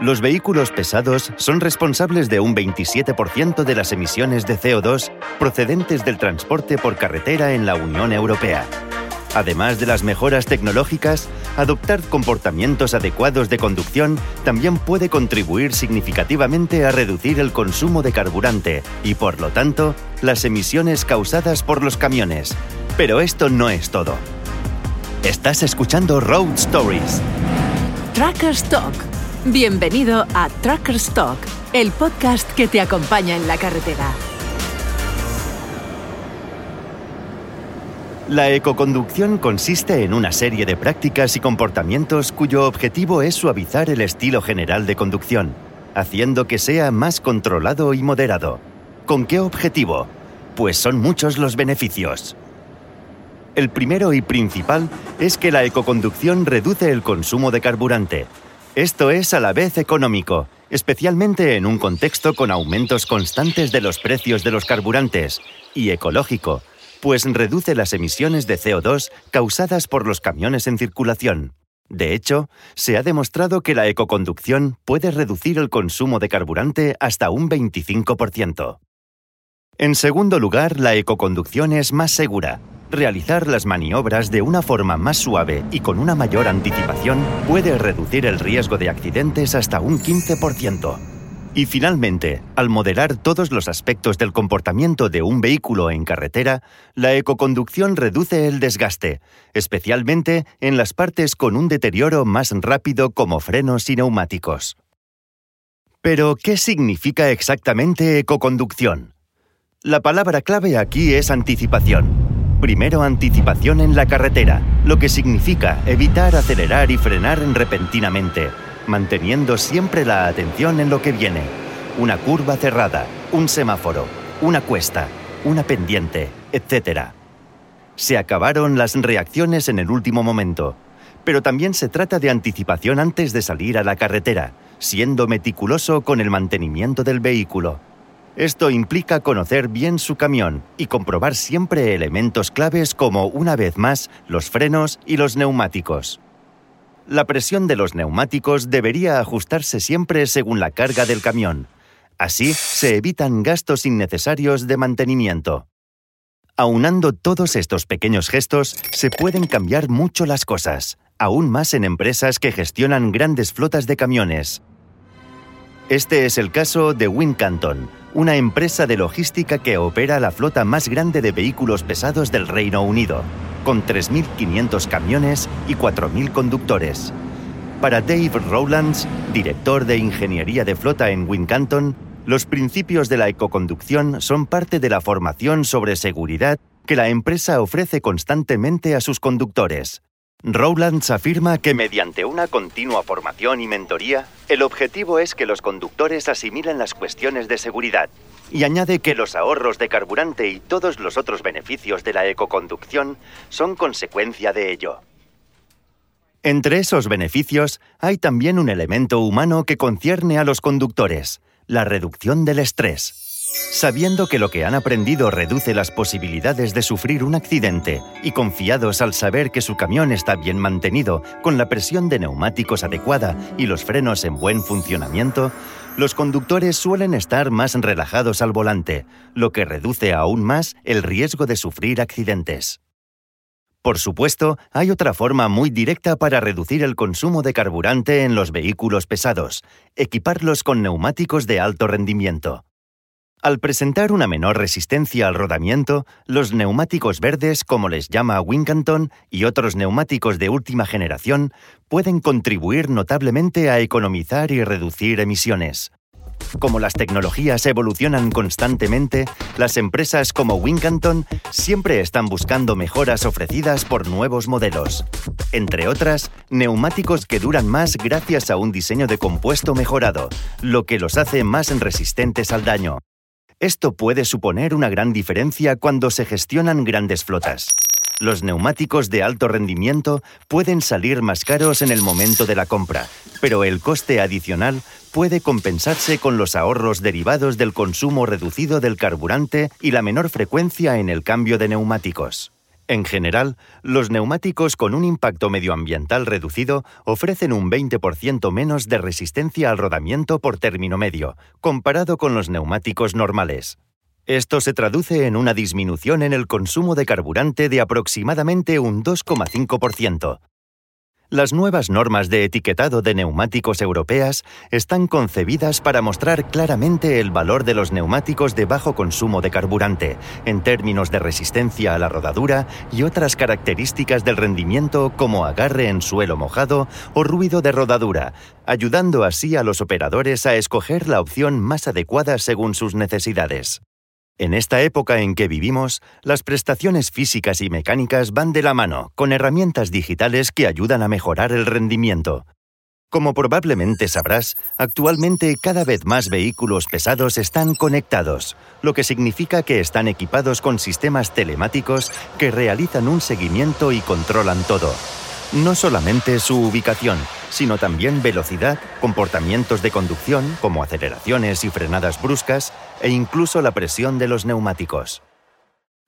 Los vehículos pesados son responsables de un 27% de las emisiones de CO2 procedentes del transporte por carretera en la Unión Europea. Además de las mejoras tecnológicas, adoptar comportamientos adecuados de conducción también puede contribuir significativamente a reducir el consumo de carburante y, por lo tanto, las emisiones causadas por los camiones. Pero esto no es todo. Estás escuchando Road Stories. Trackers Talk Bienvenido a Truckers Talk, el podcast que te acompaña en la carretera. La ecoconducción consiste en una serie de prácticas y comportamientos cuyo objetivo es suavizar el estilo general de conducción, haciendo que sea más controlado y moderado. ¿Con qué objetivo? Pues son muchos los beneficios. El primero y principal es que la ecoconducción reduce el consumo de carburante, esto es a la vez económico, especialmente en un contexto con aumentos constantes de los precios de los carburantes, y ecológico, pues reduce las emisiones de CO2 causadas por los camiones en circulación. De hecho, se ha demostrado que la ecoconducción puede reducir el consumo de carburante hasta un 25%. En segundo lugar, la ecoconducción es más segura, Realizar las maniobras de una forma más suave y con una mayor anticipación puede reducir el riesgo de accidentes hasta un 15%. Y finalmente, al moderar todos los aspectos del comportamiento de un vehículo en carretera, la ecoconducción reduce el desgaste, especialmente en las partes con un deterioro más rápido como frenos y neumáticos. Pero, ¿qué significa exactamente ecoconducción? La palabra clave aquí es anticipación. Primero, anticipación en la carretera, lo que significa evitar acelerar y frenar repentinamente, manteniendo siempre la atención en lo que viene. Una curva cerrada, un semáforo, una cuesta, una pendiente, etc. Se acabaron las reacciones en el último momento, pero también se trata de anticipación antes de salir a la carretera, siendo meticuloso con el mantenimiento del vehículo esto implica conocer bien su camión y comprobar siempre elementos claves como, una vez más, los frenos y los neumáticos. La presión de los neumáticos debería ajustarse siempre según la carga del camión. Así se evitan gastos innecesarios de mantenimiento. Aunando todos estos pequeños gestos, se pueden cambiar mucho las cosas, aún más en empresas que gestionan grandes flotas de camiones. Este es el caso de Wincanton, una empresa de logística que opera la flota más grande de vehículos pesados del Reino Unido, con 3.500 camiones y 4.000 conductores. Para Dave Rowlands, director de ingeniería de flota en Wincanton, los principios de la ecoconducción son parte de la formación sobre seguridad que la empresa ofrece constantemente a sus conductores. Rowlands afirma que mediante una continua formación y mentoría, el objetivo es que los conductores asimilen las cuestiones de seguridad, y añade que los ahorros de carburante y todos los otros beneficios de la ecoconducción son consecuencia de ello. Entre esos beneficios hay también un elemento humano que concierne a los conductores, la reducción del estrés. Sabiendo que lo que han aprendido reduce las posibilidades de sufrir un accidente y confiados al saber que su camión está bien mantenido, con la presión de neumáticos adecuada y los frenos en buen funcionamiento, los conductores suelen estar más relajados al volante, lo que reduce aún más el riesgo de sufrir accidentes. Por supuesto, hay otra forma muy directa para reducir el consumo de carburante en los vehículos pesados, equiparlos con neumáticos de alto rendimiento. Al presentar una menor resistencia al rodamiento, los neumáticos verdes, como les llama Wincanton, y otros neumáticos de última generación, pueden contribuir notablemente a economizar y reducir emisiones. Como las tecnologías evolucionan constantemente, las empresas como Wincanton siempre están buscando mejoras ofrecidas por nuevos modelos. Entre otras, neumáticos que duran más gracias a un diseño de compuesto mejorado, lo que los hace más resistentes al daño. Esto puede suponer una gran diferencia cuando se gestionan grandes flotas. Los neumáticos de alto rendimiento pueden salir más caros en el momento de la compra, pero el coste adicional puede compensarse con los ahorros derivados del consumo reducido del carburante y la menor frecuencia en el cambio de neumáticos. En general, los neumáticos con un impacto medioambiental reducido ofrecen un 20% menos de resistencia al rodamiento por término medio, comparado con los neumáticos normales. Esto se traduce en una disminución en el consumo de carburante de aproximadamente un 2,5%, las nuevas normas de etiquetado de neumáticos europeas están concebidas para mostrar claramente el valor de los neumáticos de bajo consumo de carburante, en términos de resistencia a la rodadura y otras características del rendimiento como agarre en suelo mojado o ruido de rodadura, ayudando así a los operadores a escoger la opción más adecuada según sus necesidades. En esta época en que vivimos, las prestaciones físicas y mecánicas van de la mano con herramientas digitales que ayudan a mejorar el rendimiento. Como probablemente sabrás, actualmente cada vez más vehículos pesados están conectados, lo que significa que están equipados con sistemas telemáticos que realizan un seguimiento y controlan todo. No solamente su ubicación, sino también velocidad, comportamientos de conducción como aceleraciones y frenadas bruscas e incluso la presión de los neumáticos.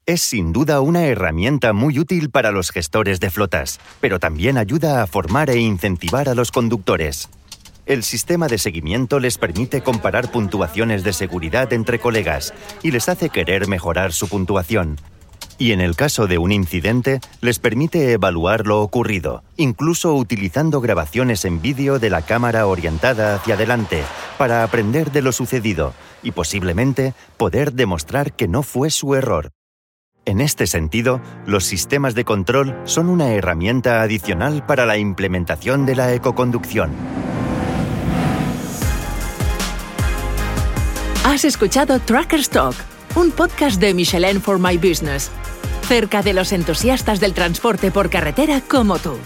Es sin duda una herramienta muy útil para los gestores de flotas, pero también ayuda a formar e incentivar a los conductores. El sistema de seguimiento les permite comparar puntuaciones de seguridad entre colegas y les hace querer mejorar su puntuación, y en el caso de un incidente les permite evaluar lo ocurrido, incluso utilizando grabaciones en vídeo de la cámara orientada hacia adelante para aprender de lo sucedido y posiblemente poder demostrar que no fue su error. En este sentido, los sistemas de control son una herramienta adicional para la implementación de la ecoconducción. Has escuchado Tracker Talk, un podcast de Michelin for My Business cerca de los entusiastas del transporte por carretera como tú.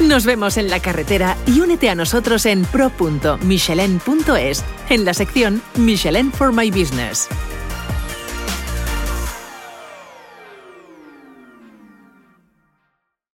Nos vemos en la carretera y únete a nosotros en pro.michelin.es en la sección Michelin for My Business.